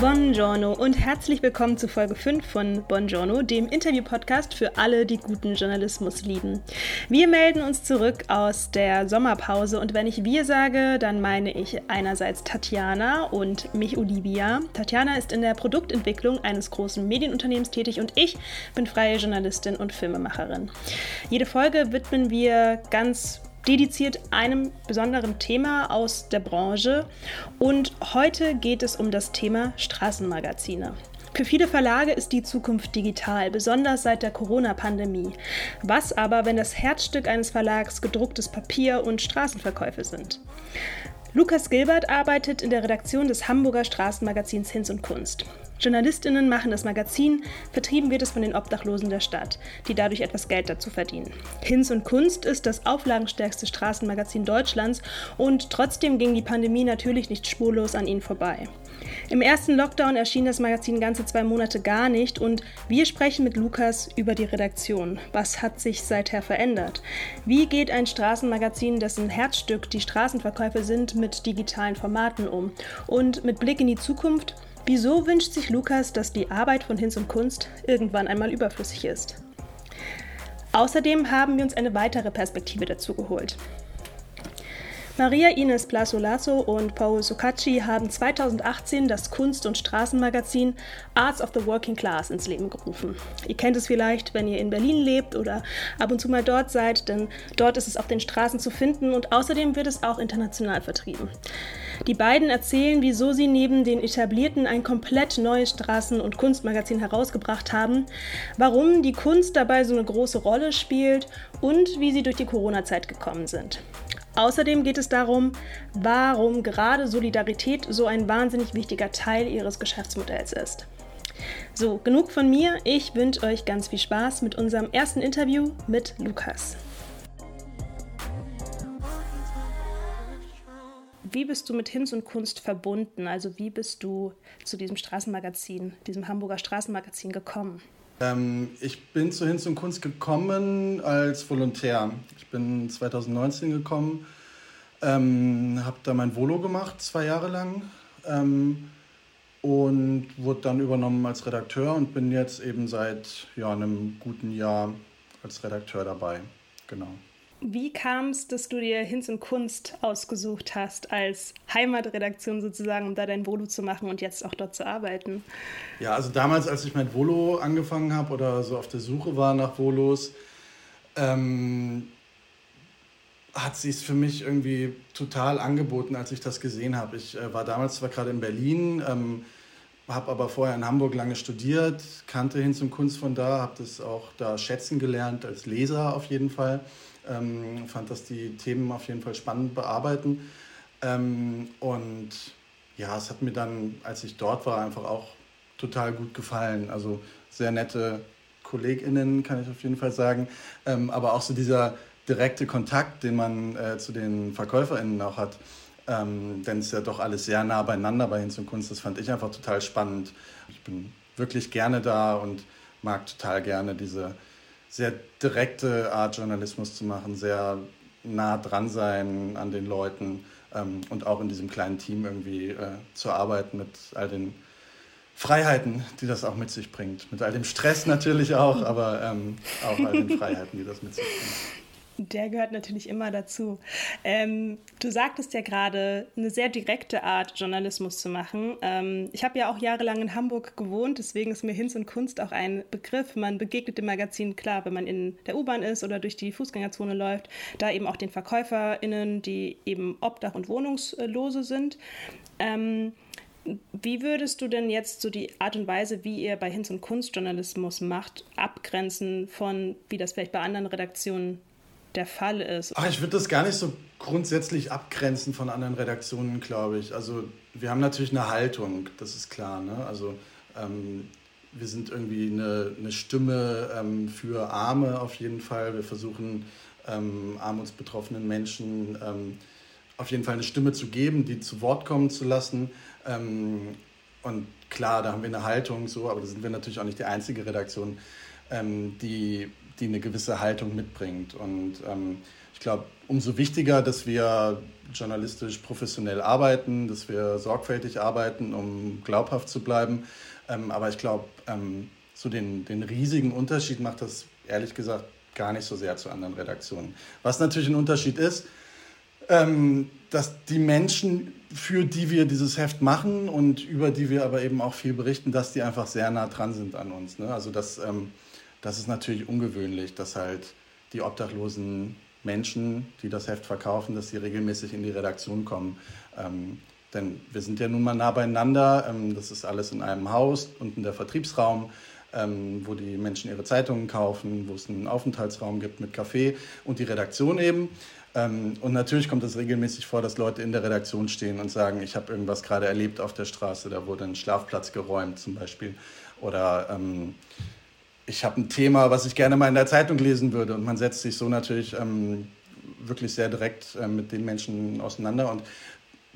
Buongiorno und herzlich willkommen zu Folge 5 von Buongiorno, dem Interview-Podcast für alle, die guten Journalismus lieben. Wir melden uns zurück aus der Sommerpause und wenn ich wir sage, dann meine ich einerseits Tatjana und mich Olivia. Tatjana ist in der Produktentwicklung eines großen Medienunternehmens tätig und ich bin freie Journalistin und Filmemacherin. Jede Folge widmen wir ganz dediziert einem besonderen Thema aus der Branche. Und heute geht es um das Thema Straßenmagazine. Für viele Verlage ist die Zukunft digital, besonders seit der Corona-Pandemie. Was aber, wenn das Herzstück eines Verlags gedrucktes Papier und Straßenverkäufe sind? Lukas Gilbert arbeitet in der Redaktion des Hamburger Straßenmagazins Hinz und Kunst. Journalistinnen machen das Magazin, vertrieben wird es von den Obdachlosen der Stadt, die dadurch etwas Geld dazu verdienen. Hinz und Kunst ist das auflagenstärkste Straßenmagazin Deutschlands und trotzdem ging die Pandemie natürlich nicht spurlos an ihnen vorbei. Im ersten Lockdown erschien das Magazin ganze zwei Monate gar nicht und wir sprechen mit Lukas über die Redaktion. Was hat sich seither verändert? Wie geht ein Straßenmagazin, dessen Herzstück die Straßenverkäufe sind, mit digitalen Formaten um? Und mit Blick in die Zukunft, wieso wünscht sich Lukas, dass die Arbeit von Hinz und Kunst irgendwann einmal überflüssig ist? Außerdem haben wir uns eine weitere Perspektive dazu geholt. Maria Ines Blasolasso und Paul Sucacci haben 2018 das Kunst- und Straßenmagazin Arts of the Working Class ins Leben gerufen. Ihr kennt es vielleicht, wenn ihr in Berlin lebt oder ab und zu mal dort seid, denn dort ist es auf den Straßen zu finden und außerdem wird es auch international vertrieben. Die beiden erzählen, wieso sie neben den etablierten ein komplett neues Straßen- und Kunstmagazin herausgebracht haben, warum die Kunst dabei so eine große Rolle spielt und wie sie durch die Corona-Zeit gekommen sind. Außerdem geht es darum, warum gerade Solidarität so ein wahnsinnig wichtiger Teil ihres Geschäftsmodells ist. So, genug von mir. Ich wünsche euch ganz viel Spaß mit unserem ersten Interview mit Lukas. Wie bist du mit Hinz und Kunst verbunden? Also wie bist du zu diesem Straßenmagazin, diesem Hamburger Straßenmagazin gekommen? Ähm, ich bin zu Hinz und Kunst gekommen als Volontär. Ich bin 2019 gekommen, ähm, habe da mein Volo gemacht, zwei Jahre lang. Ähm, und wurde dann übernommen als Redakteur und bin jetzt eben seit ja, einem guten Jahr als Redakteur dabei. Genau. Wie kam es, dass du dir Hinz und Kunst ausgesucht hast als Heimatredaktion sozusagen, um da dein Volo zu machen und jetzt auch dort zu arbeiten? Ja, also damals, als ich mein Volo angefangen habe oder so auf der Suche war nach Volos, ähm, hat sich für mich irgendwie total angeboten, als ich das gesehen habe. Ich äh, war damals zwar gerade in Berlin, ähm, habe aber vorher in Hamburg lange studiert, kannte Hinz und Kunst von da, habe das auch da schätzen gelernt als Leser auf jeden Fall ähm, fand, dass die Themen auf jeden Fall spannend bearbeiten. Ähm, und ja, es hat mir dann, als ich dort war, einfach auch total gut gefallen. Also sehr nette KollegInnen, kann ich auf jeden Fall sagen. Ähm, aber auch so dieser direkte Kontakt, den man äh, zu den VerkäuferInnen auch hat. Ähm, denn es ist ja doch alles sehr nah beieinander bei Hinz und Kunst. Das fand ich einfach total spannend. Ich bin wirklich gerne da und mag total gerne diese sehr direkte Art Journalismus zu machen, sehr nah dran sein an den Leuten ähm, und auch in diesem kleinen Team irgendwie äh, zu arbeiten mit all den Freiheiten, die das auch mit sich bringt. Mit all dem Stress natürlich auch, aber ähm, auch all den Freiheiten, die das mit sich bringt. Der gehört natürlich immer dazu. Ähm, du sagtest ja gerade, eine sehr direkte Art, Journalismus zu machen. Ähm, ich habe ja auch jahrelang in Hamburg gewohnt, deswegen ist mir Hinz und Kunst auch ein Begriff. Man begegnet dem Magazin klar, wenn man in der U-Bahn ist oder durch die Fußgängerzone läuft, da eben auch den VerkäuferInnen, die eben Obdach- und Wohnungslose sind. Ähm, wie würdest du denn jetzt so die Art und Weise, wie ihr bei Hinz und Kunst Journalismus macht, abgrenzen von, wie das vielleicht bei anderen Redaktionen der Fall ist. Ach, ich würde das gar nicht so grundsätzlich abgrenzen von anderen Redaktionen, glaube ich. Also wir haben natürlich eine Haltung, das ist klar. Ne? Also ähm, wir sind irgendwie eine, eine Stimme ähm, für Arme auf jeden Fall. Wir versuchen ähm, armutsbetroffenen Menschen ähm, auf jeden Fall eine Stimme zu geben, die zu Wort kommen zu lassen. Ähm, und klar, da haben wir eine Haltung so, aber da sind wir natürlich auch nicht die einzige Redaktion, ähm, die die eine gewisse Haltung mitbringt. Und ähm, ich glaube, umso wichtiger, dass wir journalistisch professionell arbeiten, dass wir sorgfältig arbeiten, um glaubhaft zu bleiben. Ähm, aber ich glaube, ähm, so den, den riesigen Unterschied macht das ehrlich gesagt gar nicht so sehr zu anderen Redaktionen. Was natürlich ein Unterschied ist, ähm, dass die Menschen, für die wir dieses Heft machen und über die wir aber eben auch viel berichten, dass die einfach sehr nah dran sind an uns. Ne? Also das, ähm, das ist natürlich ungewöhnlich, dass halt die obdachlosen Menschen, die das Heft verkaufen, dass sie regelmäßig in die Redaktion kommen. Ähm, denn wir sind ja nun mal nah beieinander. Ähm, das ist alles in einem Haus, unten der Vertriebsraum, ähm, wo die Menschen ihre Zeitungen kaufen, wo es einen Aufenthaltsraum gibt mit Kaffee und die Redaktion eben. Ähm, und natürlich kommt es regelmäßig vor, dass Leute in der Redaktion stehen und sagen, ich habe irgendwas gerade erlebt auf der Straße, da wurde ein Schlafplatz geräumt zum Beispiel. Oder ähm, ich habe ein Thema, was ich gerne mal in der Zeitung lesen würde. Und man setzt sich so natürlich ähm, wirklich sehr direkt äh, mit den Menschen auseinander. Und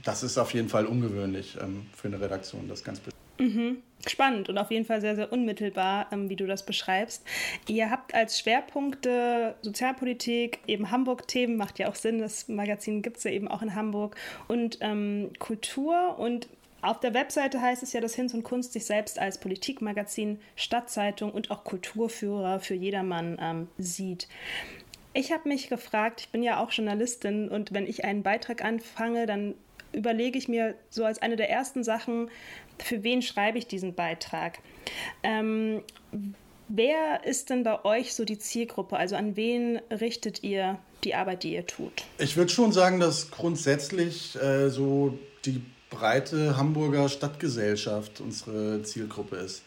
das ist auf jeden Fall ungewöhnlich ähm, für eine Redaktion, das ganz mhm. Spannend und auf jeden Fall sehr, sehr unmittelbar, ähm, wie du das beschreibst. Ihr habt als Schwerpunkte Sozialpolitik, eben Hamburg-Themen, macht ja auch Sinn, das Magazin gibt es ja eben auch in Hamburg, und ähm, Kultur und auf der Webseite heißt es ja, dass Hinz und Kunst sich selbst als Politikmagazin, Stadtzeitung und auch Kulturführer für jedermann ähm, sieht. Ich habe mich gefragt, ich bin ja auch Journalistin und wenn ich einen Beitrag anfange, dann überlege ich mir so als eine der ersten Sachen, für wen schreibe ich diesen Beitrag? Ähm, wer ist denn bei euch so die Zielgruppe? Also an wen richtet ihr die Arbeit, die ihr tut? Ich würde schon sagen, dass grundsätzlich äh, so die breite Hamburger Stadtgesellschaft unsere Zielgruppe ist.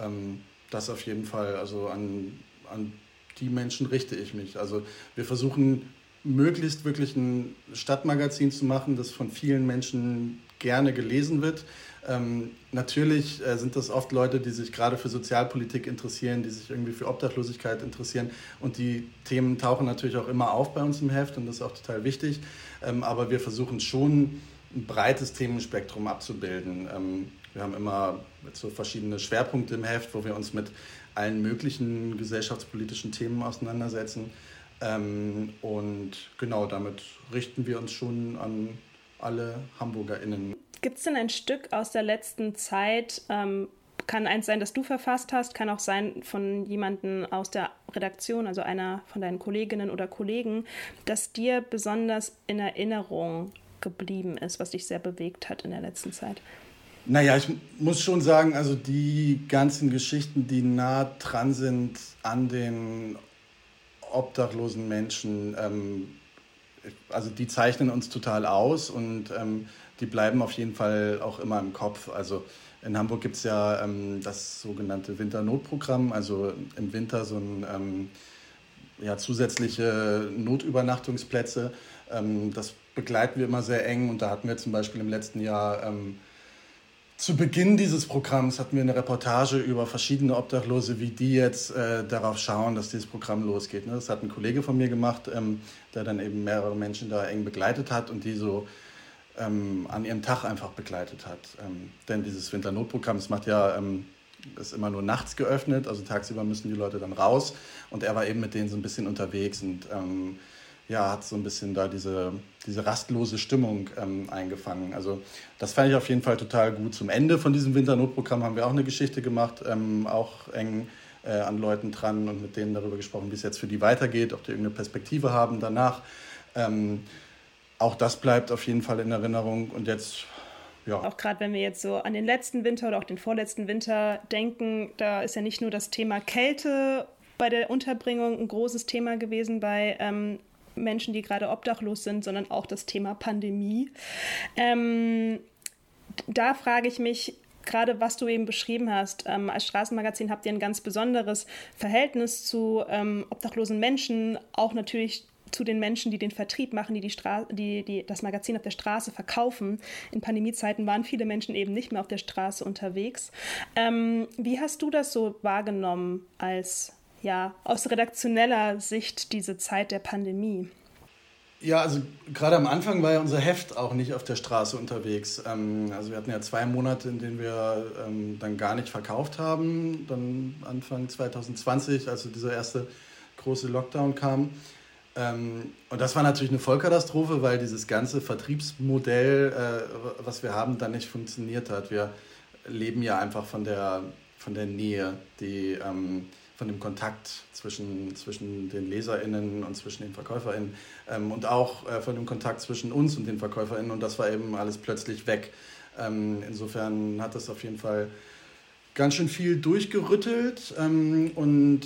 Ähm, das auf jeden Fall. Also an, an die Menschen richte ich mich. Also wir versuchen möglichst wirklich ein Stadtmagazin zu machen, das von vielen Menschen gerne gelesen wird. Ähm, natürlich äh, sind das oft Leute, die sich gerade für Sozialpolitik interessieren, die sich irgendwie für Obdachlosigkeit interessieren. Und die Themen tauchen natürlich auch immer auf bei uns im Heft und das ist auch total wichtig. Ähm, aber wir versuchen schon ein breites Themenspektrum abzubilden. Ähm, wir haben immer so verschiedene Schwerpunkte im Heft, wo wir uns mit allen möglichen gesellschaftspolitischen Themen auseinandersetzen. Ähm, und genau damit richten wir uns schon an alle HamburgerInnen. Gibt es denn ein Stück aus der letzten Zeit, ähm, kann eins sein, das du verfasst hast, kann auch sein von jemandem aus der Redaktion, also einer von deinen Kolleginnen oder Kollegen, das dir besonders in Erinnerung geblieben ist, was dich sehr bewegt hat in der letzten Zeit? Naja, ich muss schon sagen, also die ganzen Geschichten, die nah dran sind an den obdachlosen Menschen, ähm, also die zeichnen uns total aus und ähm, die bleiben auf jeden Fall auch immer im Kopf. Also in Hamburg gibt es ja ähm, das sogenannte Winternotprogramm, also im Winter so ein ähm, ja, zusätzliche Notübernachtungsplätze. Ähm, das begleiten wir immer sehr eng und da hatten wir zum Beispiel im letzten Jahr ähm, zu Beginn dieses Programms hatten wir eine Reportage über verschiedene Obdachlose, wie die jetzt äh, darauf schauen, dass dieses Programm losgeht. Ne? Das hat ein Kollege von mir gemacht, ähm, der dann eben mehrere Menschen da eng begleitet hat und die so ähm, an ihrem Tag einfach begleitet hat. Ähm, denn dieses Winternotprogramm, das macht ja ähm, ist immer nur nachts geöffnet, also tagsüber müssen die Leute dann raus und er war eben mit denen so ein bisschen unterwegs und ähm, ja, hat so ein bisschen da diese, diese rastlose Stimmung ähm, eingefangen. Also das fand ich auf jeden Fall total gut. Zum Ende von diesem Winternotprogramm haben wir auch eine Geschichte gemacht, ähm, auch eng äh, an Leuten dran und mit denen darüber gesprochen, wie es jetzt für die weitergeht, ob die irgendeine Perspektive haben danach. Ähm, auch das bleibt auf jeden Fall in Erinnerung und jetzt ja. Auch gerade wenn wir jetzt so an den letzten Winter oder auch den vorletzten Winter denken, da ist ja nicht nur das Thema Kälte bei der Unterbringung ein großes Thema gewesen bei ähm, Menschen, die gerade obdachlos sind, sondern auch das Thema Pandemie. Ähm, da frage ich mich, gerade was du eben beschrieben hast, ähm, als Straßenmagazin habt ihr ein ganz besonderes Verhältnis zu ähm, obdachlosen Menschen, auch natürlich zu den Menschen, die den Vertrieb machen, die, die, die, die das Magazin auf der Straße verkaufen. In Pandemiezeiten waren viele Menschen eben nicht mehr auf der Straße unterwegs. Ähm, wie hast du das so wahrgenommen als ja, aus redaktioneller Sicht diese Zeit der Pandemie? Ja, also gerade am Anfang war ja unser Heft auch nicht auf der Straße unterwegs. Ähm, also wir hatten ja zwei Monate, in denen wir ähm, dann gar nicht verkauft haben. Dann Anfang 2020, also dieser erste große Lockdown kam. Ähm, und das war natürlich eine Vollkatastrophe, weil dieses ganze Vertriebsmodell, äh, was wir haben, dann nicht funktioniert hat. Wir leben ja einfach von der, von der Nähe, die, von dem Kontakt zwischen, zwischen den LeserInnen und zwischen den VerkäuferInnen ähm, und auch äh, von dem Kontakt zwischen uns und den VerkäuferInnen. Und das war eben alles plötzlich weg. Ähm, insofern hat das auf jeden Fall ganz schön viel durchgerüttelt ähm, und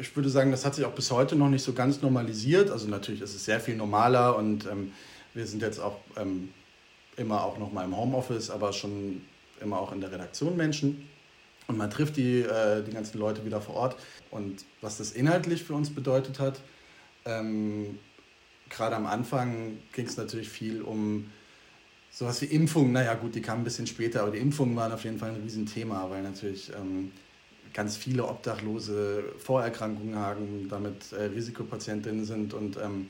ich würde sagen, das hat sich auch bis heute noch nicht so ganz normalisiert. Also natürlich ist es sehr viel normaler und ähm, wir sind jetzt auch ähm, immer auch noch mal im Homeoffice, aber schon immer auch in der Redaktion Menschen und man trifft die, äh, die ganzen Leute wieder vor Ort. Und was das inhaltlich für uns bedeutet hat, ähm, gerade am Anfang ging es natürlich viel um sowas wie Impfungen, naja gut, die kamen ein bisschen später, aber die Impfungen waren auf jeden Fall ein Riesenthema, weil natürlich ähm, ganz viele Obdachlose Vorerkrankungen haben, damit äh, Risikopatientinnen sind und ähm,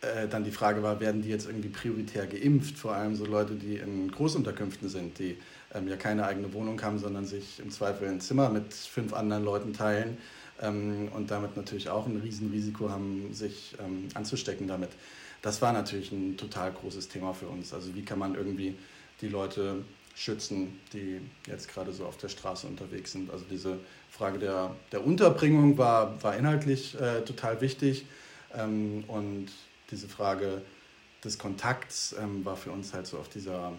äh, dann die Frage war, werden die jetzt irgendwie prioritär geimpft, vor allem so Leute, die in Großunterkünften sind, die ähm, ja keine eigene Wohnung haben, sondern sich im Zweifel ein Zimmer mit fünf anderen Leuten teilen ähm, und damit natürlich auch ein Riesenrisiko haben, sich ähm, anzustecken damit das war natürlich ein total großes Thema für uns. Also wie kann man irgendwie die Leute schützen, die jetzt gerade so auf der Straße unterwegs sind. Also diese Frage der, der Unterbringung war, war inhaltlich äh, total wichtig ähm, und diese Frage des Kontakts ähm, war für uns halt so auf dieser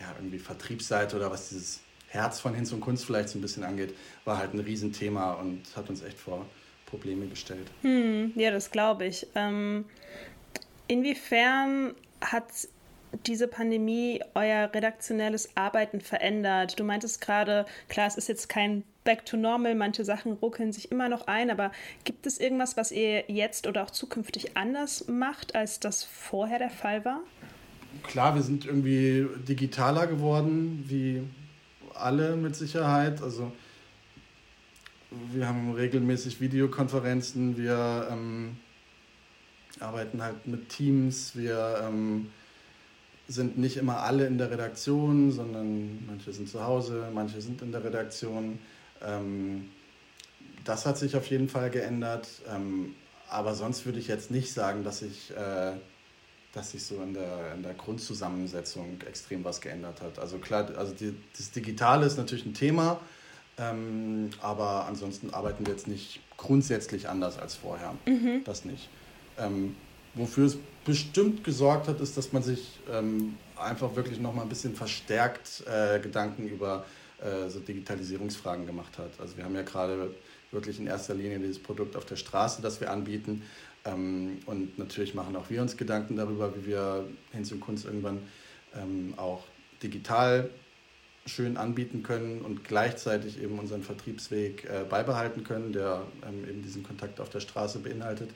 ja, irgendwie Vertriebsseite oder was dieses Herz von Hinz und Kunst vielleicht so ein bisschen angeht, war halt ein Riesenthema und hat uns echt vor Probleme gestellt. Hm, ja, das glaube ich. Ähm, Inwiefern hat diese Pandemie euer redaktionelles Arbeiten verändert? Du meintest gerade, klar, es ist jetzt kein Back to Normal, manche Sachen ruckeln sich immer noch ein, aber gibt es irgendwas, was ihr jetzt oder auch zukünftig anders macht, als das vorher der Fall war? Klar, wir sind irgendwie digitaler geworden, wie alle mit Sicherheit. Also wir haben regelmäßig Videokonferenzen, wir ähm, arbeiten halt mit Teams. Wir ähm, sind nicht immer alle in der Redaktion, sondern manche sind zu Hause, manche sind in der Redaktion. Ähm, das hat sich auf jeden Fall geändert. Ähm, aber sonst würde ich jetzt nicht sagen, dass sich äh, dass sich so in der, in der Grundzusammensetzung extrem was geändert hat. Also klar, also die, das Digitale ist natürlich ein Thema, ähm, aber ansonsten arbeiten wir jetzt nicht grundsätzlich anders als vorher. Mhm. Das nicht. Ähm, wofür es bestimmt gesorgt hat, ist, dass man sich ähm, einfach wirklich noch mal ein bisschen verstärkt äh, Gedanken über äh, so Digitalisierungsfragen gemacht hat. Also wir haben ja gerade wirklich in erster Linie dieses Produkt auf der Straße, das wir anbieten. Ähm, und natürlich machen auch wir uns Gedanken darüber, wie wir Hinz und Kunst irgendwann ähm, auch digital schön anbieten können und gleichzeitig eben unseren Vertriebsweg äh, beibehalten können, der ähm, eben diesen Kontakt auf der Straße beinhaltet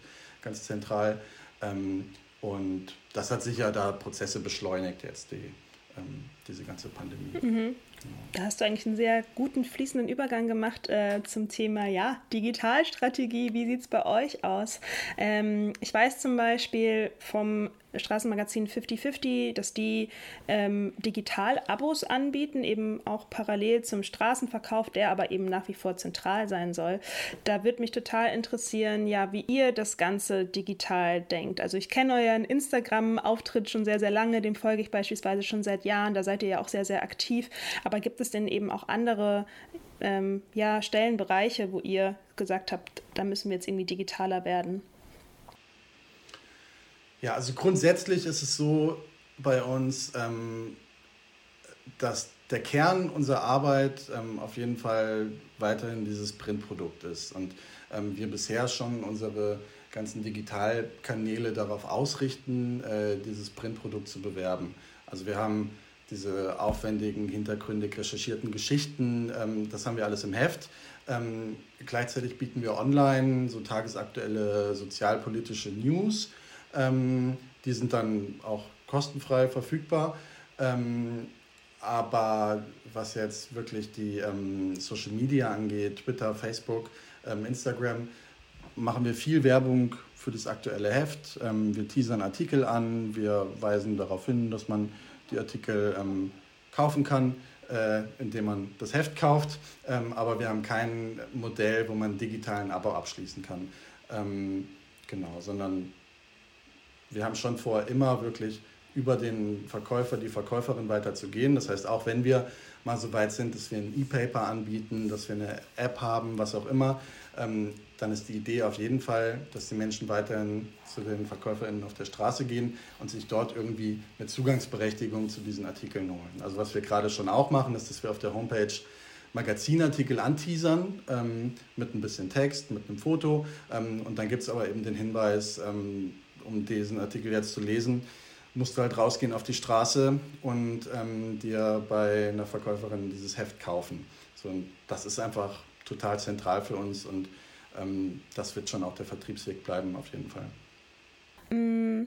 ganz zentral. Ähm, und das hat sicher da Prozesse beschleunigt jetzt, die, ähm, diese ganze Pandemie. Mhm. Da hast du eigentlich einen sehr guten fließenden Übergang gemacht äh, zum Thema ja, Digitalstrategie. Wie sieht es bei euch aus? Ähm, ich weiß zum Beispiel vom Straßenmagazin 5050, dass die ähm, Digital-Abos anbieten, eben auch parallel zum Straßenverkauf, der aber eben nach wie vor zentral sein soll. Da würde mich total interessieren, ja, wie ihr das Ganze digital denkt. Also ich kenne euren Instagram-Auftritt schon sehr, sehr lange, dem folge ich beispielsweise schon seit Jahren, da seid ihr ja auch sehr, sehr aktiv. Aber gibt es denn eben auch andere ähm, ja, Stellenbereiche, wo ihr gesagt habt, da müssen wir jetzt irgendwie digitaler werden? Ja, also grundsätzlich ist es so bei uns, ähm, dass der Kern unserer Arbeit ähm, auf jeden Fall weiterhin dieses Printprodukt ist. Und ähm, wir bisher schon unsere ganzen Digitalkanäle darauf ausrichten, äh, dieses Printprodukt zu bewerben. Also wir haben diese aufwendigen, hintergründig recherchierten Geschichten, ähm, das haben wir alles im Heft. Ähm, gleichzeitig bieten wir online so tagesaktuelle sozialpolitische News ähm, die sind dann auch kostenfrei verfügbar. Ähm, aber was jetzt wirklich die ähm, Social Media angeht, Twitter, Facebook, ähm, Instagram, machen wir viel Werbung für das aktuelle Heft. Ähm, wir teasern Artikel an, wir weisen darauf hin, dass man die Artikel ähm, kaufen kann, äh, indem man das Heft kauft. aber wir haben kein Modell, wo man digitalen Abo abschließen kann. genau, sondern wir haben schon vor, immer wirklich über den Verkäufer, die Verkäuferin weiterzugehen. Das heißt, auch wenn wir mal so weit sind, dass wir ein E-Paper anbieten, dass wir eine App haben, was auch immer, ähm, dann ist die Idee auf jeden Fall, dass die Menschen weiterhin zu den VerkäuferInnen auf der Straße gehen und sich dort irgendwie eine Zugangsberechtigung zu diesen Artikeln holen. Also was wir gerade schon auch machen, ist, dass wir auf der Homepage Magazinartikel anteasern ähm, mit ein bisschen Text, mit einem Foto. Ähm, und dann gibt es aber eben den Hinweis, ähm, um diesen Artikel jetzt zu lesen, musst du halt rausgehen auf die Straße und ähm, dir bei einer Verkäuferin dieses Heft kaufen. So, das ist einfach total zentral für uns und ähm, das wird schon auch der Vertriebsweg bleiben, auf jeden Fall. Mm,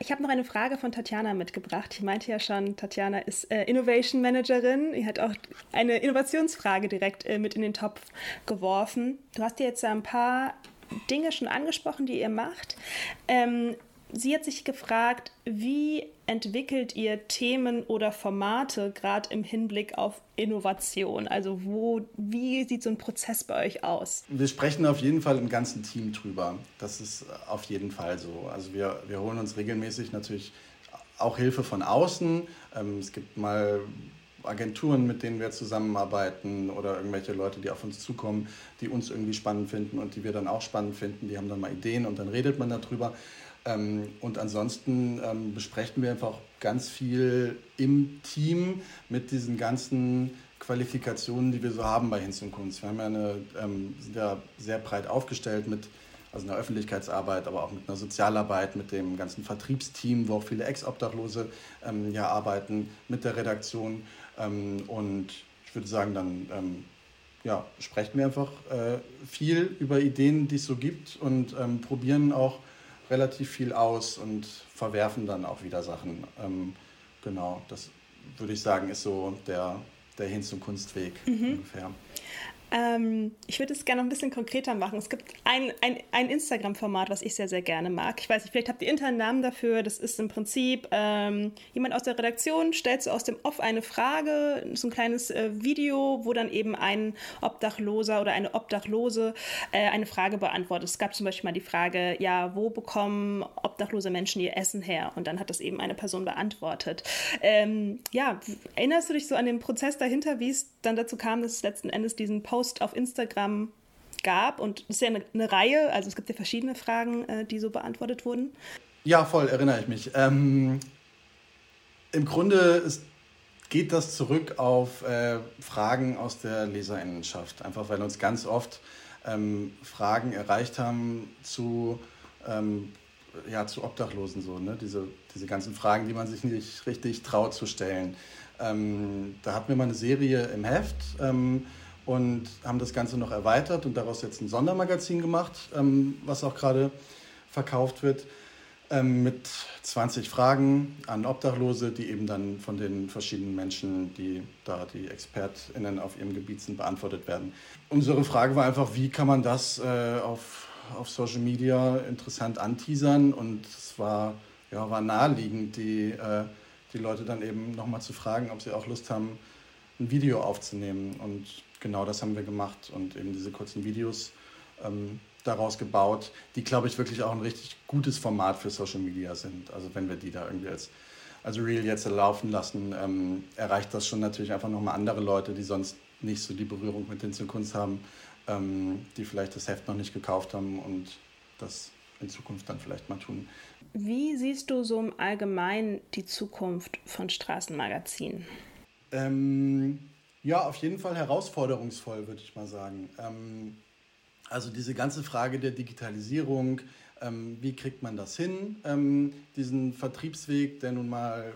ich habe noch eine Frage von Tatjana mitgebracht. Ich meinte ja schon, Tatjana ist äh, Innovation Managerin. Sie hat auch eine Innovationsfrage direkt äh, mit in den Topf geworfen. Du hast dir jetzt ein paar Dinge schon angesprochen, die ihr macht. Ähm, sie hat sich gefragt, wie entwickelt ihr Themen oder Formate gerade im Hinblick auf Innovation? Also wo, wie sieht so ein Prozess bei euch aus? Wir sprechen auf jeden Fall im ganzen Team drüber. Das ist auf jeden Fall so. Also wir, wir holen uns regelmäßig natürlich auch Hilfe von außen. Ähm, es gibt mal Agenturen, mit denen wir zusammenarbeiten oder irgendwelche Leute, die auf uns zukommen, die uns irgendwie spannend finden und die wir dann auch spannend finden. Die haben dann mal Ideen und dann redet man darüber. Ähm, und ansonsten ähm, besprechen wir einfach ganz viel im Team mit diesen ganzen Qualifikationen, die wir so haben bei Hinz und Kunst. Wir haben ja eine, ähm, sind ja sehr breit aufgestellt mit also einer Öffentlichkeitsarbeit, aber auch mit einer Sozialarbeit, mit dem ganzen Vertriebsteam, wo auch viele Ex-Obdachlose ähm, ja arbeiten, mit der Redaktion. Ähm, und ich würde sagen, dann ähm, ja, sprechen wir einfach äh, viel über Ideen, die es so gibt und probieren auch relativ viel aus und verwerfen dann auch wieder Sachen. Ähm, genau, das würde ich sagen, ist so der, der Hin zum Kunstweg mhm. ungefähr. Ähm, ich würde es gerne noch ein bisschen konkreter machen. Es gibt ein, ein, ein Instagram-Format, was ich sehr, sehr gerne mag. Ich weiß nicht, vielleicht habt ihr internen Namen dafür. Das ist im Prinzip ähm, jemand aus der Redaktion stellt so aus dem Off eine Frage, so ein kleines äh, Video, wo dann eben ein Obdachloser oder eine Obdachlose äh, eine Frage beantwortet. Es gab zum Beispiel mal die Frage, ja, wo bekommen obdachlose Menschen ihr Essen her? Und dann hat das eben eine Person beantwortet. Ähm, ja, erinnerst du dich so an den Prozess dahinter, wie es dann dazu kam, dass es letzten Endes diesen Post auf Instagram gab. Und es ist ja eine, eine, Reihe, also es gibt ja verschiedene Fragen, äh, die so beantwortet wurden. Ja, voll, erinnere ich mich. Ähm, Im Grunde ist, geht das zurück auf äh, Fragen aus der Leserinnenschaft. Einfach weil uns ganz oft ähm, Fragen erreicht haben zu, ähm, ja, zu Obdachlosen. So, ne? diese, diese ganzen Fragen, die man sich nicht richtig traut zu stellen. Ähm, da hatten wir mal eine Serie im Heft ähm, und haben das Ganze noch erweitert und daraus jetzt ein Sondermagazin gemacht, ähm, was auch gerade verkauft wird, ähm, mit 20 Fragen an Obdachlose, die eben dann von den verschiedenen Menschen, die da die ExpertInnen auf ihrem Gebiet sind, beantwortet werden. Unsere Frage war einfach, wie kann man das äh, auf, auf Social Media interessant anteasern und es war, ja, war naheliegend, die, äh, die Leute dann eben nochmal zu fragen, ob sie auch Lust haben, ein Video aufzunehmen und genau das haben wir gemacht und eben diese kurzen Videos ähm, daraus gebaut, die, glaube ich, wirklich auch ein richtig gutes Format für Social Media sind. Also wenn wir die da irgendwie als, als Reel jetzt laufen lassen, ähm, erreicht das schon natürlich einfach nochmal andere Leute, die sonst nicht so die Berührung mit den Zukunft haben, ähm, die vielleicht das Heft noch nicht gekauft haben und das in Zukunft dann vielleicht mal tun. Wie siehst du so im Allgemeinen die Zukunft von Straßenmagazinen? Ähm, ja, auf jeden Fall herausforderungsvoll, würde ich mal sagen. Ähm, also diese ganze Frage der Digitalisierung, ähm, wie kriegt man das hin, ähm, diesen Vertriebsweg, der nun mal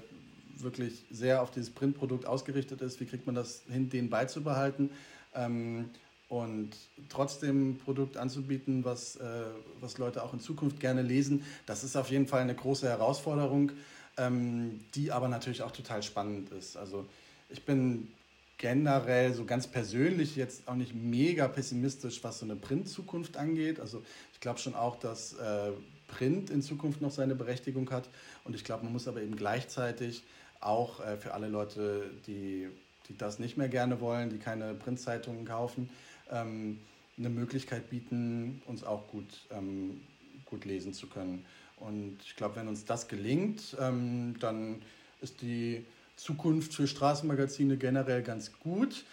wirklich sehr auf dieses Printprodukt ausgerichtet ist, wie kriegt man das hin, den beizubehalten ähm, und trotzdem ein Produkt anzubieten, was, äh, was Leute auch in Zukunft gerne lesen, das ist auf jeden Fall eine große Herausforderung, ähm, die aber natürlich auch total spannend ist. Also ich bin generell so ganz persönlich jetzt auch nicht mega pessimistisch, was so eine Print-Zukunft angeht. Also ich glaube schon auch, dass äh, Print in Zukunft noch seine Berechtigung hat. Und ich glaube, man muss aber eben gleichzeitig auch äh, für alle Leute, die, die das nicht mehr gerne wollen, die keine Printzeitungen kaufen, ähm, eine Möglichkeit bieten, uns auch gut, ähm, gut lesen zu können. Und ich glaube, wenn uns das gelingt, ähm, dann ist die Zukunft für Straßenmagazine generell ganz gut.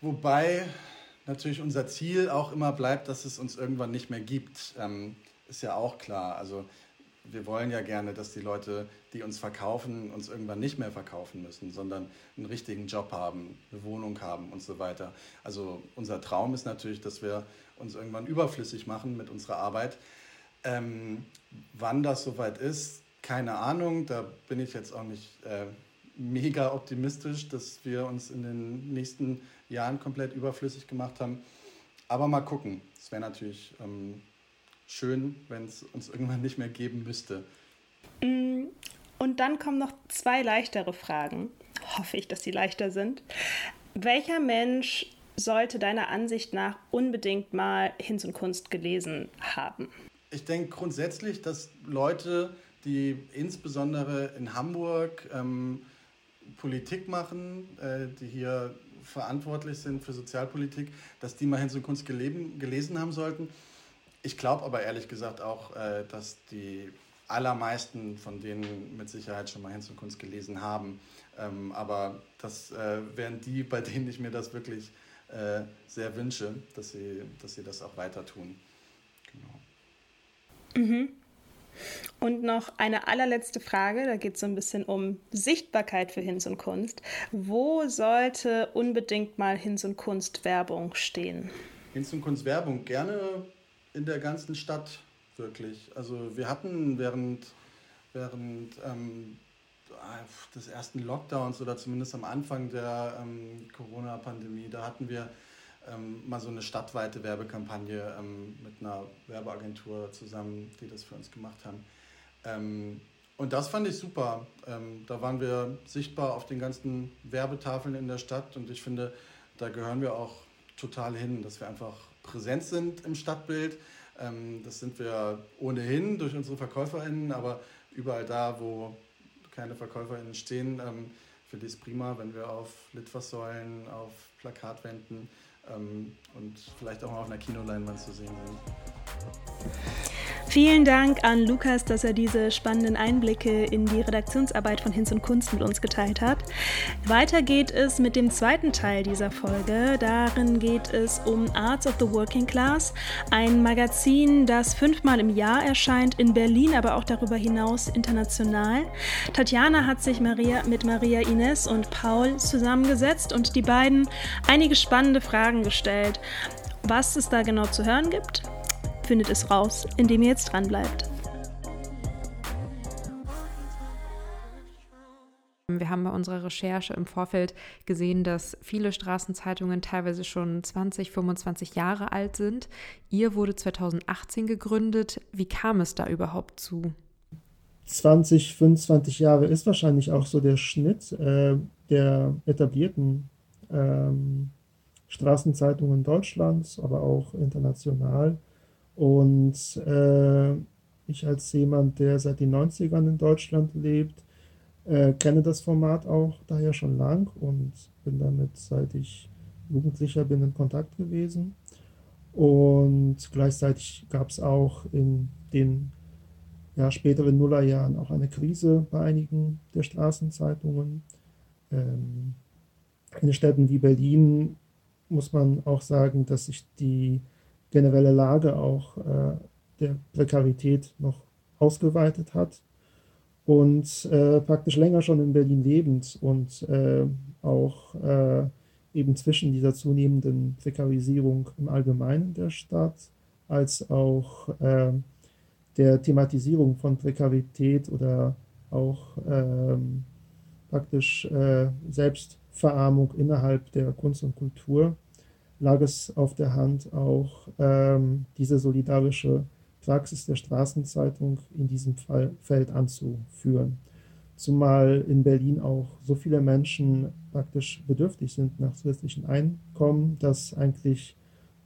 Wobei natürlich unser Ziel auch immer bleibt, dass es uns irgendwann nicht mehr gibt. Ähm, ist ja auch klar. Also wir wollen ja gerne, dass die Leute, die uns verkaufen, uns irgendwann nicht mehr verkaufen müssen, sondern einen richtigen Job haben, eine Wohnung haben und so weiter. Also unser Traum ist natürlich, dass wir uns irgendwann überflüssig machen mit unserer Arbeit. Ähm, wann das soweit ist, keine Ahnung. Da bin ich jetzt auch nicht äh, mega optimistisch, dass wir uns in den nächsten Jahren komplett überflüssig gemacht haben. Aber mal gucken. Es wäre natürlich ähm, schön, wenn es uns irgendwann nicht mehr geben müsste. Mm, und dann kommen noch zwei leichtere Fragen. Hoffe ich, dass die leichter sind. Welcher Mensch sollte deiner Ansicht nach unbedingt mal Hinz und Kunst gelesen haben? Ich denke grundsätzlich, dass Leute, die insbesondere in Hamburg ähm, Politik machen, äh, die hier verantwortlich sind für Sozialpolitik, dass die mal Hinz und Kunst gelesen haben sollten. Ich glaube aber ehrlich gesagt auch, äh, dass die allermeisten von denen mit Sicherheit schon mal Hinz und Kunst gelesen haben. Ähm, aber das äh, wären die, bei denen ich mir das wirklich äh, sehr wünsche, dass sie, dass sie das auch weiter tun. Genau. Mhm. Und noch eine allerletzte Frage, da geht es so ein bisschen um Sichtbarkeit für Hinz und Kunst. Wo sollte unbedingt mal Hinz und Kunst Werbung stehen? Hinz und Kunst Werbung gerne in der ganzen Stadt, wirklich. Also wir hatten während, während ähm, des ersten Lockdowns oder zumindest am Anfang der ähm, Corona-Pandemie, da hatten wir ähm, mal so eine stadtweite Werbekampagne ähm, mit einer Werbeagentur zusammen, die das für uns gemacht haben. Ähm, und das fand ich super. Ähm, da waren wir sichtbar auf den ganzen Werbetafeln in der Stadt und ich finde, da gehören wir auch total hin, dass wir einfach präsent sind im Stadtbild. Ähm, das sind wir ohnehin durch unsere VerkäuferInnen, aber überall da, wo keine VerkäuferInnen stehen, ähm, finde ich es prima, wenn wir auf Litfaßsäulen, auf Plakatwänden ähm, und vielleicht auch mal auf einer Kinoleinwand zu sehen sind. Vielen Dank an Lukas, dass er diese spannenden Einblicke in die Redaktionsarbeit von Hinz und Kunst mit uns geteilt hat. Weiter geht es mit dem zweiten Teil dieser Folge. Darin geht es um Arts of the Working Class, ein Magazin, das fünfmal im Jahr erscheint, in Berlin, aber auch darüber hinaus international. Tatjana hat sich Maria, mit Maria Ines und Paul zusammengesetzt und die beiden einige spannende Fragen gestellt. Was es da genau zu hören gibt, findet es raus, indem ihr jetzt dran bleibt. Wir haben bei unserer Recherche im Vorfeld gesehen, dass viele Straßenzeitungen teilweise schon 20, 25 Jahre alt sind. Ihr wurde 2018 gegründet. Wie kam es da überhaupt zu? 20, 25 Jahre ist wahrscheinlich auch so der Schnitt äh, der etablierten ähm, Straßenzeitungen Deutschlands, aber auch international. Und äh, ich als jemand, der seit den 90ern in Deutschland lebt, äh, kenne das Format auch daher schon lang und bin damit, seit ich Jugendlicher bin, in Kontakt gewesen. Und gleichzeitig gab es auch in den ja, späteren Nullerjahren auch eine Krise bei einigen der Straßenzeitungen. Ähm, in Städten wie Berlin muss man auch sagen, dass sich die generelle Lage auch äh, der Prekarität noch ausgeweitet hat und äh, praktisch länger schon in Berlin lebend und äh, auch äh, eben zwischen dieser zunehmenden Prekarisierung im Allgemeinen der Stadt als auch äh, der Thematisierung von Prekarität oder auch ähm, praktisch äh, Selbstverarmung innerhalb der Kunst und Kultur lag es auf der Hand, auch ähm, diese solidarische Praxis der Straßenzeitung in diesem Fall, Feld anzuführen. Zumal in Berlin auch so viele Menschen praktisch bedürftig sind nach zusätzlichen Einkommen, dass eigentlich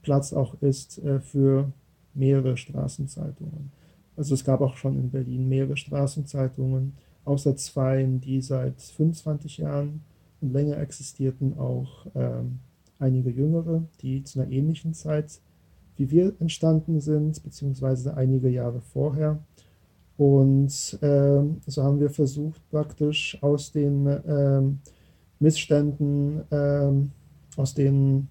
Platz auch ist äh, für mehrere Straßenzeitungen. Also es gab auch schon in Berlin mehrere Straßenzeitungen, außer zwei, die seit 25 Jahren und länger existierten, auch ähm, einige jüngere, die zu einer ähnlichen Zeit wie wir entstanden sind, beziehungsweise einige Jahre vorher. Und äh, so haben wir versucht, praktisch aus den äh, Missständen, äh, aus den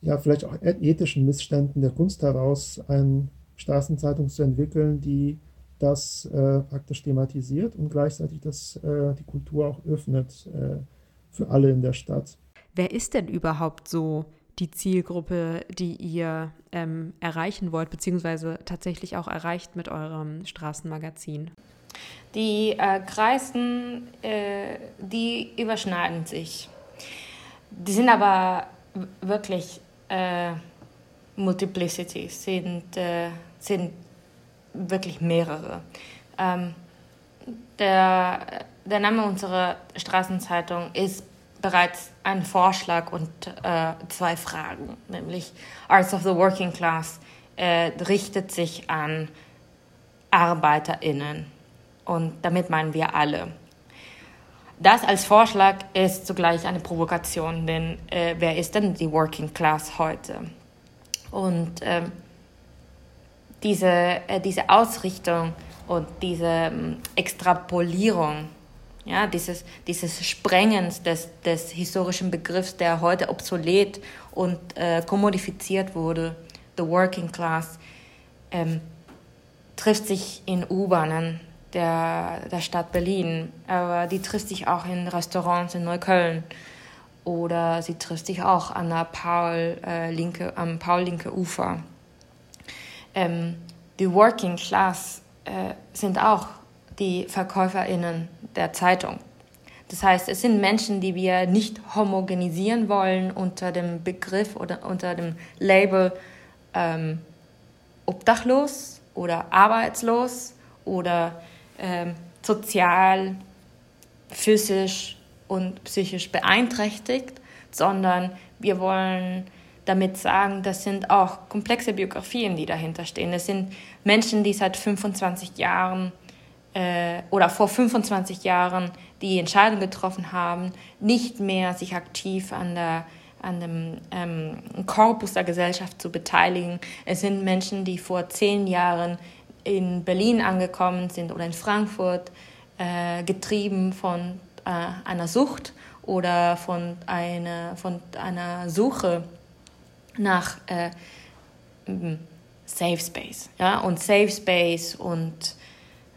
ja vielleicht auch ethischen Missständen der Kunst heraus eine Straßenzeitung zu entwickeln, die das äh, praktisch thematisiert und gleichzeitig das, äh, die Kultur auch öffnet äh, für alle in der Stadt. Wer ist denn überhaupt so die Zielgruppe, die ihr ähm, erreichen wollt, beziehungsweise tatsächlich auch erreicht mit eurem Straßenmagazin? Die äh, Kreisen, äh, die überschneiden sich. Die sind aber wirklich äh, Multiplicity, sind, äh, sind wirklich mehrere. Ähm, der, der Name unserer Straßenzeitung ist bereits ein Vorschlag und äh, zwei Fragen, nämlich Arts of the Working Class äh, richtet sich an ArbeiterInnen und damit meinen wir alle. Das als Vorschlag ist zugleich eine Provokation, denn äh, wer ist denn die Working Class heute? Und ähm, diese, äh, diese Ausrichtung und diese ähm, Extrapolierung ja, dieses, dieses Sprengens des, des historischen Begriffs, der heute obsolet und äh, kommodifiziert wurde, the working class, ähm, trifft sich in U-Bahnen der, der Stadt Berlin, aber die trifft sich auch in Restaurants in Neukölln oder sie trifft sich auch an der Paul, äh, linke, am Paul-Linke Ufer. Ähm, die Working Class äh, sind auch die VerkäuferInnen der Zeitung. Das heißt, es sind Menschen, die wir nicht homogenisieren wollen unter dem Begriff oder unter dem Label ähm, obdachlos oder arbeitslos oder ähm, sozial, physisch und psychisch beeinträchtigt, sondern wir wollen damit sagen, das sind auch komplexe Biografien, die dahinter stehen. Es sind Menschen, die seit 25 Jahren äh, oder vor 25 Jahren die Entscheidung getroffen haben, nicht mehr sich aktiv an der an dem ähm, Korpus der Gesellschaft zu beteiligen. Es sind Menschen, die vor zehn Jahren in Berlin angekommen sind oder in Frankfurt, äh, getrieben von äh, einer Sucht oder von einer, von einer Suche nach äh, Safe Space. Ja? Und Safe Space und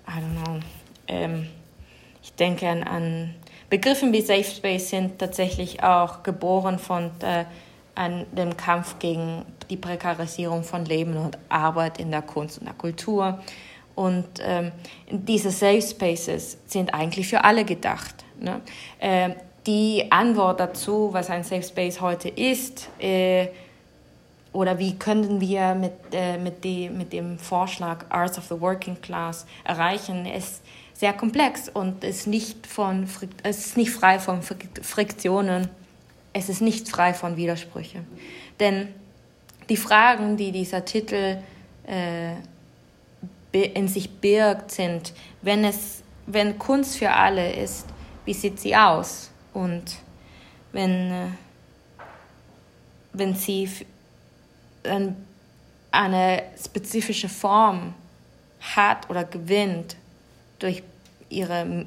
I don't know, ähm, ich denke an, an Begriffe wie Safe Space sind tatsächlich auch geboren von äh, an dem Kampf gegen die Prekarisierung von Leben und Arbeit in der Kunst und der Kultur. Und ähm, diese Safe Spaces sind eigentlich für alle gedacht. Ne? Äh, die Antwort dazu, was ein Safe Space heute ist, äh, oder wie können wir mit, äh, mit, die, mit dem Vorschlag Arts of the Working Class erreichen, ist sehr komplex und ist nicht, von, es ist nicht frei von Friktionen, es ist nicht frei von Widersprüchen. Denn die Fragen, die dieser Titel äh, in sich birgt, sind, wenn, es, wenn Kunst für alle ist, wie sieht sie aus? Und wenn, äh, wenn sie eine spezifische Form hat oder gewinnt durch ihre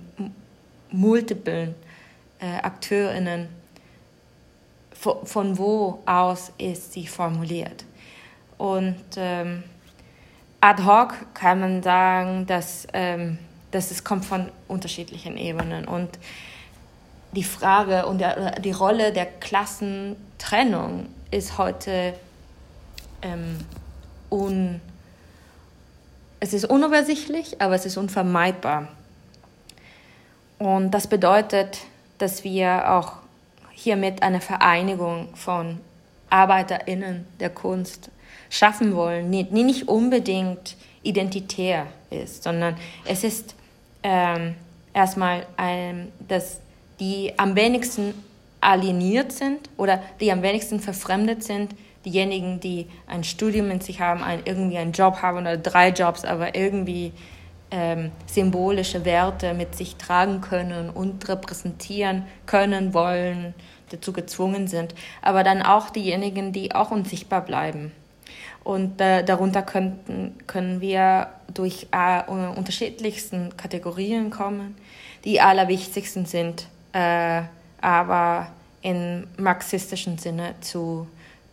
multiplen äh, AkteurInnen, von, von, wo aus ist sie formuliert. Und ähm, ad hoc kann man sagen, dass, ähm, dass es kommt von unterschiedlichen Ebenen. Und die Frage und der, die Rolle der Klassentrennung ist heute ähm, un, es ist unübersichtlich, aber es ist unvermeidbar. Und das bedeutet, dass wir auch hiermit eine Vereinigung von ArbeiterInnen der Kunst schaffen wollen, die nicht unbedingt identitär ist, sondern es ist ähm, erstmal, ein, dass die am wenigsten alieniert sind oder die am wenigsten verfremdet sind, diejenigen, die ein Studium in sich haben, ein, irgendwie einen Job haben oder drei Jobs, aber irgendwie ähm, symbolische Werte mit sich tragen können und repräsentieren können, wollen, dazu gezwungen sind. Aber dann auch diejenigen, die auch unsichtbar bleiben. Und äh, darunter könnten, können wir durch äh, unterschiedlichsten Kategorien kommen. Die allerwichtigsten sind äh, aber im marxistischen Sinne zu,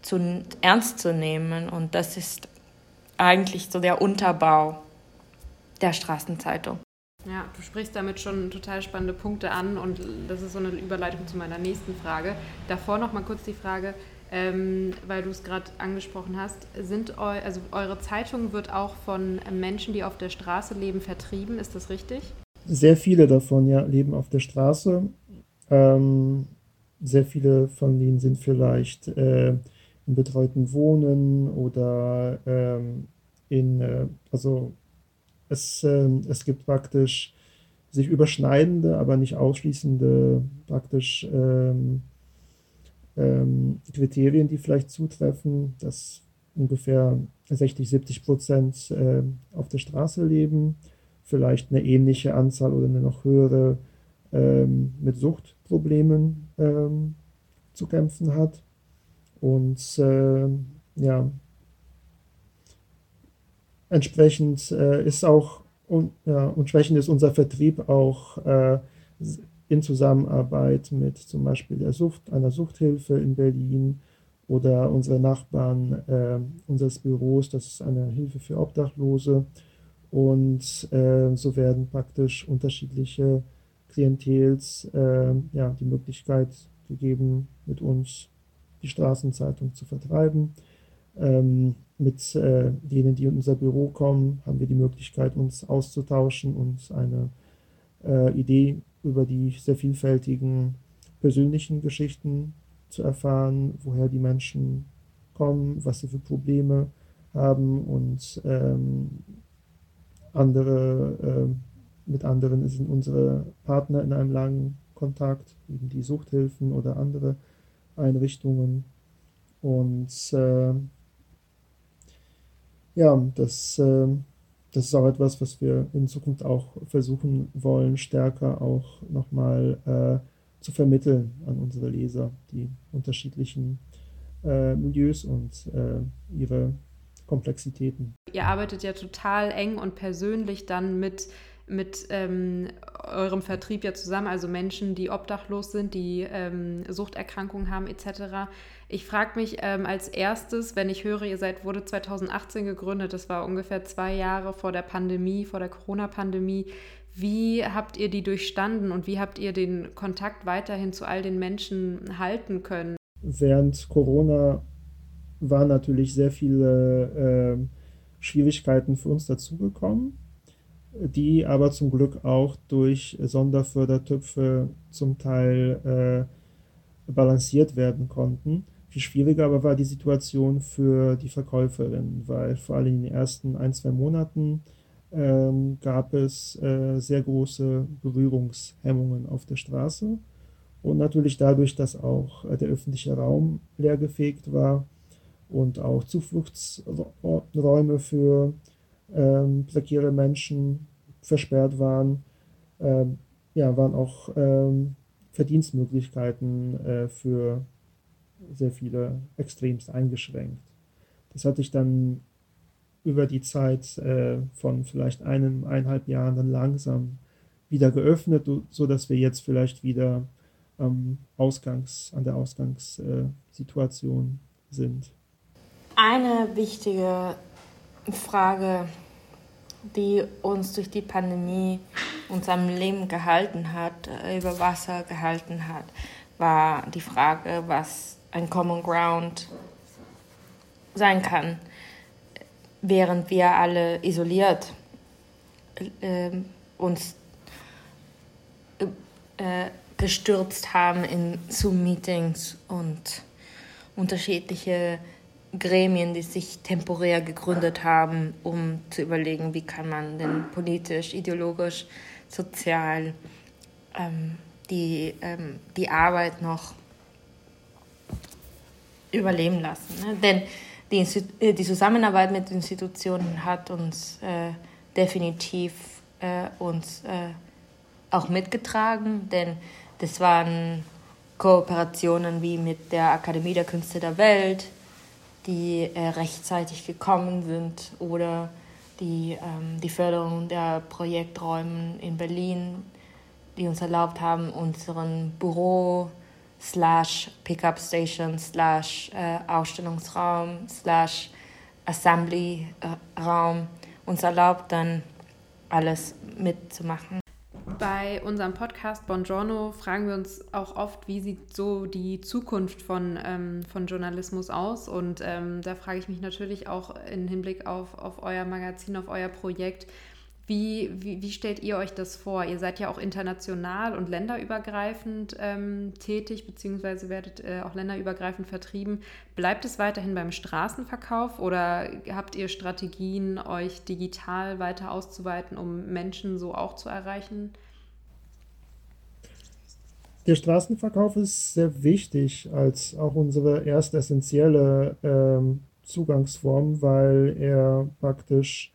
zu ernst zu nehmen. Und das ist eigentlich so der Unterbau der Straßenzeitung. Ja, du sprichst damit schon total spannende Punkte an und das ist so eine Überleitung zu meiner nächsten Frage. Davor noch mal kurz die Frage, ähm, weil du es gerade angesprochen hast, sind eu also eure Zeitung wird auch von Menschen, die auf der Straße leben, vertrieben, ist das richtig? Sehr viele davon ja leben auf der Straße. Ähm, sehr viele von denen sind vielleicht äh, in betreuten Wohnen oder ähm, in, äh, also es, äh, es gibt praktisch sich überschneidende, aber nicht ausschließende praktisch ähm, ähm, Kriterien, die vielleicht zutreffen, dass ungefähr 60, 70 Prozent äh, auf der Straße leben, vielleicht eine ähnliche Anzahl oder eine noch höhere ähm, mit Suchtproblemen ähm, zu kämpfen hat. Und äh, ja, entsprechend äh, ist auch und, ja, entsprechend ist unser Vertrieb auch äh, in Zusammenarbeit mit zum Beispiel der Sucht, einer Suchthilfe in Berlin oder unsere Nachbarn äh, unseres Büros, das ist eine Hilfe für Obdachlose. Und äh, so werden praktisch unterschiedliche Klientels äh, ja, die Möglichkeit gegeben, mit uns die Straßenzeitung zu vertreiben. Ähm, mit äh, denen, die in unser Büro kommen, haben wir die Möglichkeit, uns auszutauschen und eine äh, Idee über die sehr vielfältigen persönlichen Geschichten zu erfahren, woher die Menschen kommen, was sie für Probleme haben und ähm, andere, äh, mit anderen sind unsere Partner in einem langen Kontakt, eben die Suchthilfen oder andere Einrichtungen. Und äh, ja, das äh, das ist auch etwas, was wir in Zukunft auch versuchen wollen, stärker auch nochmal äh, zu vermitteln an unsere Leser, die unterschiedlichen äh, Milieus und äh, ihre Komplexitäten. Ihr arbeitet ja total eng und persönlich dann mit mit ähm, eurem Vertrieb ja zusammen, also Menschen, die obdachlos sind, die ähm, Suchterkrankungen haben etc. Ich frage mich ähm, als erstes, wenn ich höre, ihr seid wurde 2018 gegründet, das war ungefähr zwei Jahre vor der Pandemie, vor der Corona-Pandemie. Wie habt ihr die durchstanden und wie habt ihr den Kontakt weiterhin zu all den Menschen halten können? Während Corona waren natürlich sehr viele äh, Schwierigkeiten für uns dazugekommen die aber zum Glück auch durch Sonderfördertöpfe zum Teil äh, balanciert werden konnten. Viel schwieriger aber war die Situation für die Verkäuferin, weil vor allem in den ersten ein, zwei Monaten ähm, gab es äh, sehr große Berührungshemmungen auf der Straße. Und natürlich dadurch, dass auch äh, der öffentliche Raum leergefegt war und auch Zufluchtsräume für ähm, prekäre Menschen versperrt waren, ähm, ja, waren auch ähm, Verdienstmöglichkeiten äh, für sehr viele extremst eingeschränkt. Das hat sich dann über die Zeit äh, von vielleicht einem, eineinhalb Jahren dann langsam wieder geöffnet, so dass wir jetzt vielleicht wieder am Ausgangs, an der Ausgangssituation sind. Eine wichtige Frage, die uns durch die Pandemie uns am Leben gehalten hat, äh, über Wasser gehalten hat, war die Frage, was ein Common Ground sein kann, während wir alle isoliert äh, uns äh, gestürzt haben in Zoom-Meetings und unterschiedliche Gremien, die sich temporär gegründet haben, um zu überlegen, wie kann man denn politisch, ideologisch, sozial ähm, die, ähm, die Arbeit noch überleben lassen. Ne? Denn die, äh, die, Zusammenarbeit mit Institutionen hat uns äh, definitiv äh, uns äh, auch mitgetragen, denn das waren Kooperationen wie mit der Akademie der Künste der Welt, die äh, rechtzeitig gekommen sind oder die, ähm, die Förderung der Projekträume in Berlin, die uns erlaubt haben, unseren Büro slash Pickup Station slash äh, Ausstellungsraum slash Assembly Raum uns erlaubt, dann alles mitzumachen. Bei unserem Podcast Buongiorno fragen wir uns auch oft, wie sieht so die Zukunft von, ähm, von Journalismus aus? Und ähm, da frage ich mich natürlich auch im Hinblick auf, auf euer Magazin, auf euer Projekt, wie, wie, wie, stellt ihr euch das vor? Ihr seid ja auch international und länderübergreifend ähm, tätig, beziehungsweise werdet äh, auch länderübergreifend vertrieben. Bleibt es weiterhin beim Straßenverkauf oder habt ihr Strategien, euch digital weiter auszuweiten, um Menschen so auch zu erreichen? Der Straßenverkauf ist sehr wichtig als auch unsere erste essentielle ähm, Zugangsform, weil er praktisch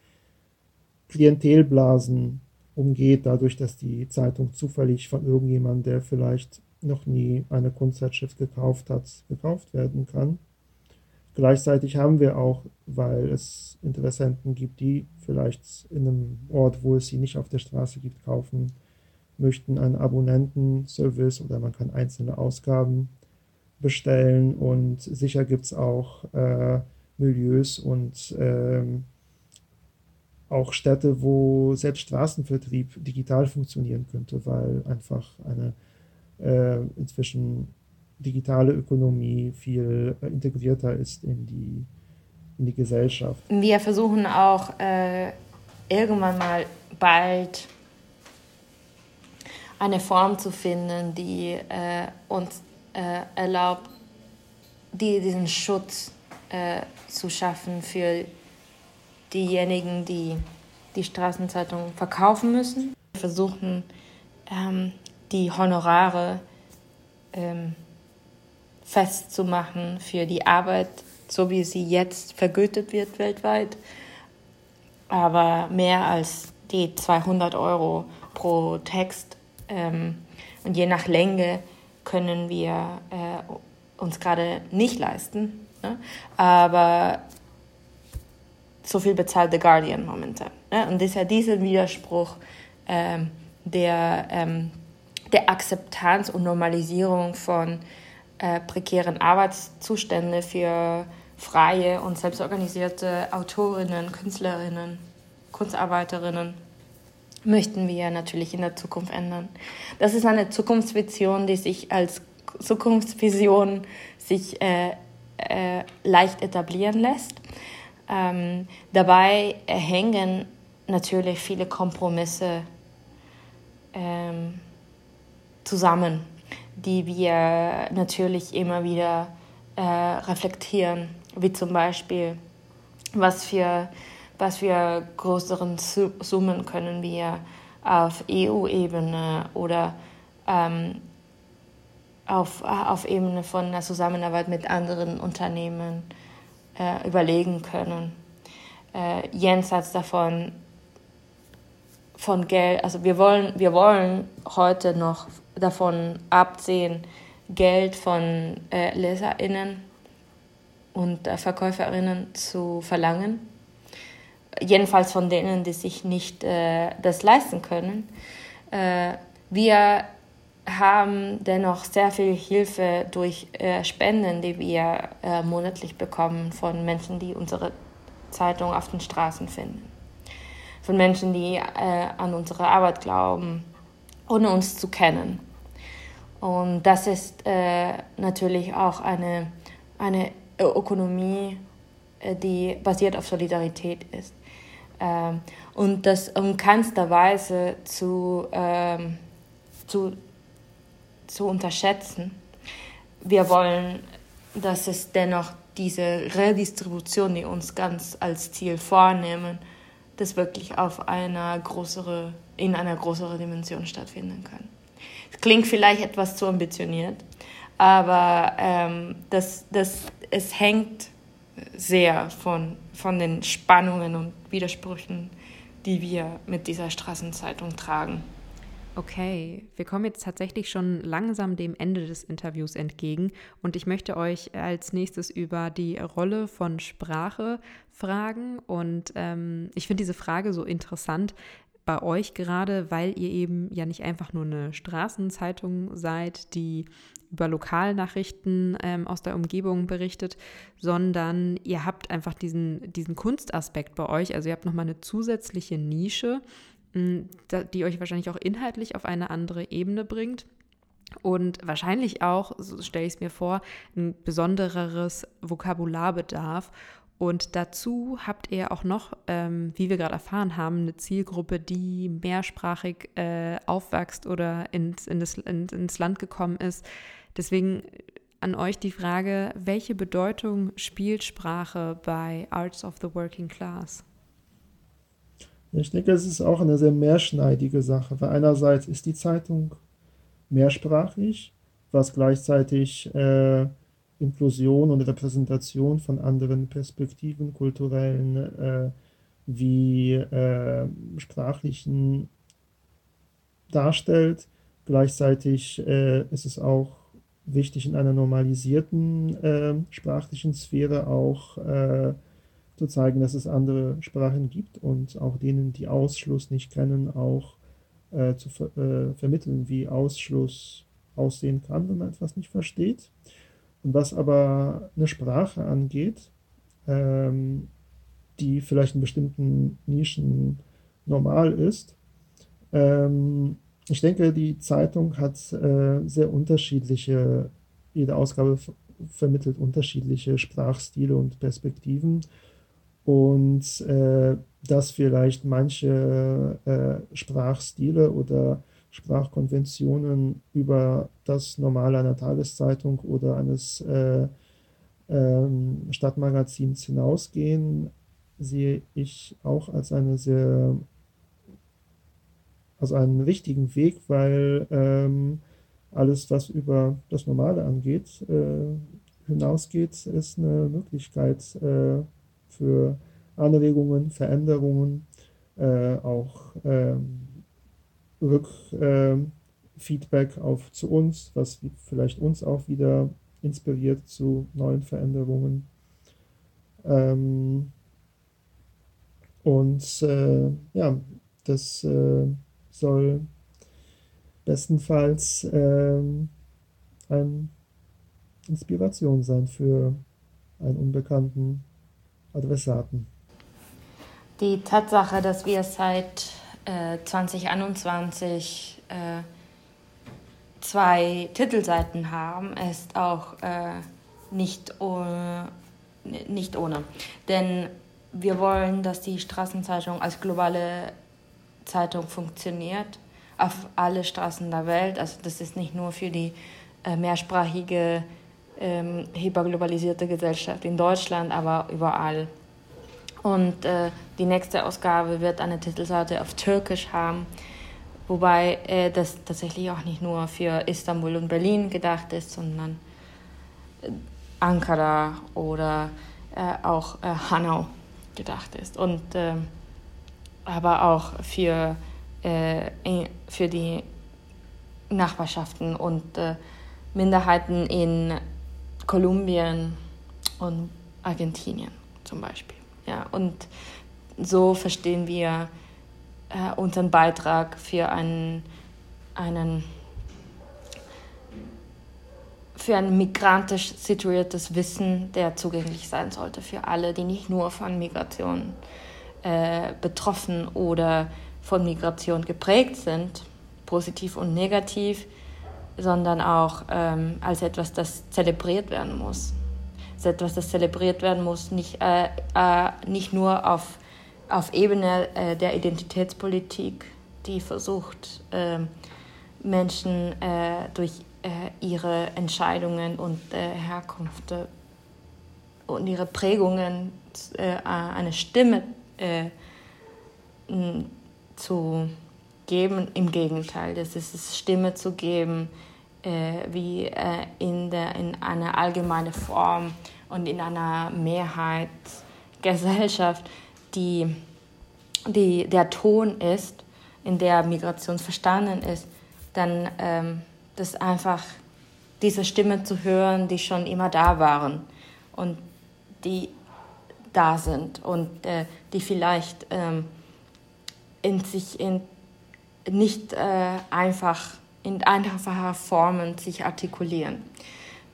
Klientelblasen umgeht, dadurch, dass die Zeitung zufällig von irgendjemandem, der vielleicht noch nie eine Kunstzeitschrift gekauft hat, gekauft werden kann. Gleichzeitig haben wir auch, weil es Interessenten gibt, die vielleicht in einem Ort, wo es sie nicht auf der Straße gibt, kaufen möchten, einen Abonnentenservice oder man kann einzelne Ausgaben bestellen und sicher gibt es auch äh, Milieus und ähm, auch Städte, wo selbst Straßenvertrieb digital funktionieren könnte, weil einfach eine äh, inzwischen digitale Ökonomie viel äh, integrierter ist in die, in die Gesellschaft. Wir versuchen auch äh, irgendwann mal bald eine Form zu finden, die äh, uns äh, erlaubt, die, diesen Schutz äh, zu schaffen für diejenigen, die die Straßenzeitung verkaufen müssen. Wir versuchen, ähm, die Honorare ähm, festzumachen für die Arbeit, so wie sie jetzt vergütet wird weltweit. Aber mehr als die 200 Euro pro Text ähm, und je nach Länge können wir äh, uns gerade nicht leisten. Ne? Aber so viel bezahlt The Guardian momentan. Ne? Und das ist ja dieser Widerspruch ähm, der, ähm, der Akzeptanz und Normalisierung von äh, prekären Arbeitszuständen für freie und selbstorganisierte Autorinnen, Künstlerinnen, Kunstarbeiterinnen möchten wir natürlich in der Zukunft ändern. Das ist eine Zukunftsvision, die sich als Zukunftsvision sich äh, äh, leicht etablieren lässt. Ähm, dabei hängen natürlich viele Kompromisse ähm, zusammen, die wir natürlich immer wieder äh, reflektieren, wie zum Beispiel, was für, was für größeren Summen können wir auf EU-Ebene oder ähm, auf, auf Ebene von der Zusammenarbeit mit anderen Unternehmen äh, überlegen können. Äh, jenseits davon von Geld, also wir wollen, wir wollen heute noch davon absehen, Geld von äh, LeserInnen und äh, VerkäuferInnen zu verlangen. Jedenfalls von denen, die sich nicht äh, das leisten können. Äh, wir haben dennoch sehr viel Hilfe durch äh, Spenden, die wir äh, monatlich bekommen von Menschen, die unsere Zeitung auf den Straßen finden. Von Menschen, die äh, an unsere Arbeit glauben, ohne uns zu kennen. Und das ist äh, natürlich auch eine, eine Ökonomie, die basiert auf Solidarität ist. Ähm, und das in keinster Weise zu, ähm, zu zu unterschätzen. Wir wollen, dass es dennoch diese Redistribution, die uns ganz als Ziel vornehmen, das wirklich auf einer größere, in einer größeren Dimension stattfinden kann. Es klingt vielleicht etwas zu ambitioniert, aber ähm, das, das, es hängt sehr von, von den Spannungen und Widersprüchen, die wir mit dieser Straßenzeitung tragen. Okay, wir kommen jetzt tatsächlich schon langsam dem Ende des Interviews entgegen und ich möchte euch als nächstes über die Rolle von Sprache fragen und ähm, ich finde diese Frage so interessant bei euch gerade, weil ihr eben ja nicht einfach nur eine Straßenzeitung seid, die über Lokalnachrichten ähm, aus der Umgebung berichtet, sondern ihr habt einfach diesen, diesen Kunstaspekt bei euch. Also ihr habt nochmal eine zusätzliche Nische die euch wahrscheinlich auch inhaltlich auf eine andere Ebene bringt. Und wahrscheinlich auch, so stelle ich es mir vor, ein besondereres Vokabular bedarf. Und dazu habt ihr auch noch, ähm, wie wir gerade erfahren haben, eine Zielgruppe, die mehrsprachig äh, aufwächst oder ins, in das, in, ins Land gekommen ist. Deswegen an euch die Frage, welche Bedeutung spielt Sprache bei Arts of the Working Class? Ich denke, es ist auch eine sehr mehrschneidige Sache, weil einerseits ist die Zeitung mehrsprachig, was gleichzeitig äh, Inklusion und Repräsentation von anderen Perspektiven, kulturellen äh, wie äh, sprachlichen darstellt. Gleichzeitig äh, ist es auch wichtig in einer normalisierten äh, sprachlichen Sphäre auch äh, zu zeigen, dass es andere Sprachen gibt und auch denen, die Ausschluss nicht kennen, auch äh, zu ver äh, vermitteln, wie Ausschluss aussehen kann, wenn man etwas nicht versteht. Und was aber eine Sprache angeht, ähm, die vielleicht in bestimmten Nischen normal ist, ähm, ich denke, die Zeitung hat äh, sehr unterschiedliche, jede Ausgabe vermittelt unterschiedliche Sprachstile und Perspektiven. Und äh, dass vielleicht manche äh, Sprachstile oder Sprachkonventionen über das Normale einer Tageszeitung oder eines äh, ähm, Stadtmagazins hinausgehen, sehe ich auch als eine sehr als einen wichtigen Weg, weil ähm, alles, was über das Normale angeht, äh, hinausgeht, ist eine Möglichkeit, äh, für Anregungen, Veränderungen, äh, auch ähm, Rückfeedback ähm, auf zu uns, was vielleicht uns auch wieder inspiriert zu neuen Veränderungen. Ähm, und äh, ja, das äh, soll bestenfalls äh, eine Inspiration sein für einen Unbekannten Adressaten. Die Tatsache, dass wir seit äh, 2021 äh, zwei Titelseiten haben, ist auch äh, nicht, ohne, nicht ohne. Denn wir wollen, dass die Straßenzeitung als globale Zeitung funktioniert auf alle Straßen der Welt. Also das ist nicht nur für die äh, mehrsprachige ähm, hyperglobalisierte Gesellschaft in Deutschland, aber überall. Und äh, die nächste Ausgabe wird eine Titelseite auf Türkisch haben, wobei äh, das tatsächlich auch nicht nur für Istanbul und Berlin gedacht ist, sondern äh, Ankara oder äh, auch äh, Hanau gedacht ist. Und ähm, aber auch für, äh, für die Nachbarschaften und Minderheiten in Kolumbien und Argentinien zum Beispiel. Ja, und so verstehen wir äh, unseren Beitrag für einen, einen für ein migrantisch situiertes Wissen, der zugänglich sein sollte für alle, die nicht nur von Migration äh, betroffen oder von Migration geprägt sind, positiv und negativ, sondern auch ähm, als etwas, das zelebriert werden muss. Als etwas, das zelebriert werden muss, nicht, äh, äh, nicht nur auf, auf Ebene äh, der Identitätspolitik, die versucht, ähm, Menschen äh, durch äh, ihre Entscheidungen und äh, Herkunft und ihre Prägungen eine Stimme zu geben. Im Gegenteil, das ist es, Stimme zu geben, äh, wie äh, in, der, in einer allgemeinen Form und in einer Mehrheitsgesellschaft, die, die der Ton ist, in der Migration verstanden ist, dann ähm, das einfach diese Stimme zu hören, die schon immer da waren und die da sind und äh, die vielleicht ähm, in sich in nicht äh, einfach in einfacher Formen sich artikulieren.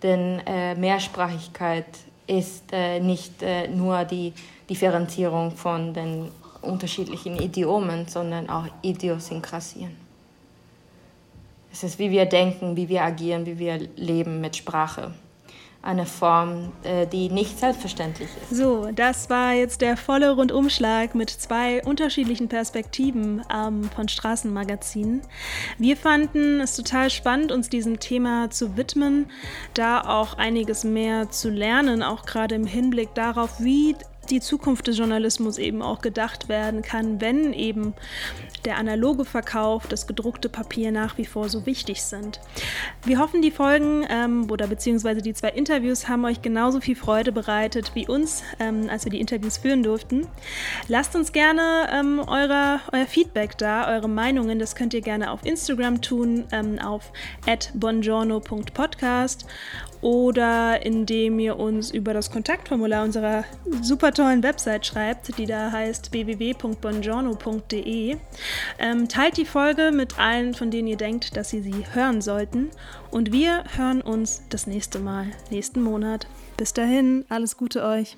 Denn äh, Mehrsprachigkeit ist äh, nicht äh, nur die Differenzierung von den unterschiedlichen Idiomen, sondern auch Idiosynkrasien. Es ist, wie wir denken, wie wir agieren, wie wir leben mit Sprache eine Form, äh, die nicht selbstverständlich ist. So, das war jetzt der volle Rundumschlag mit zwei unterschiedlichen Perspektiven ähm, von Straßenmagazinen. Wir fanden es total spannend, uns diesem Thema zu widmen, da auch einiges mehr zu lernen, auch gerade im Hinblick darauf, wie die Zukunft des Journalismus eben auch gedacht werden kann, wenn eben der analoge Verkauf, das gedruckte Papier nach wie vor so wichtig sind. Wir hoffen, die Folgen ähm, oder beziehungsweise die zwei Interviews haben euch genauso viel Freude bereitet wie uns, ähm, als wir die Interviews führen durften. Lasst uns gerne ähm, eure, euer Feedback da, eure Meinungen. Das könnt ihr gerne auf Instagram tun, ähm, auf bongiorno.podcast oder indem ihr uns über das Kontaktformular unserer super tollen Website schreibt, die da heißt www.bongiorno.de. Ähm, teilt die Folge mit allen, von denen ihr denkt, dass sie sie hören sollten. Und wir hören uns das nächste Mal, nächsten Monat. Bis dahin, alles Gute euch.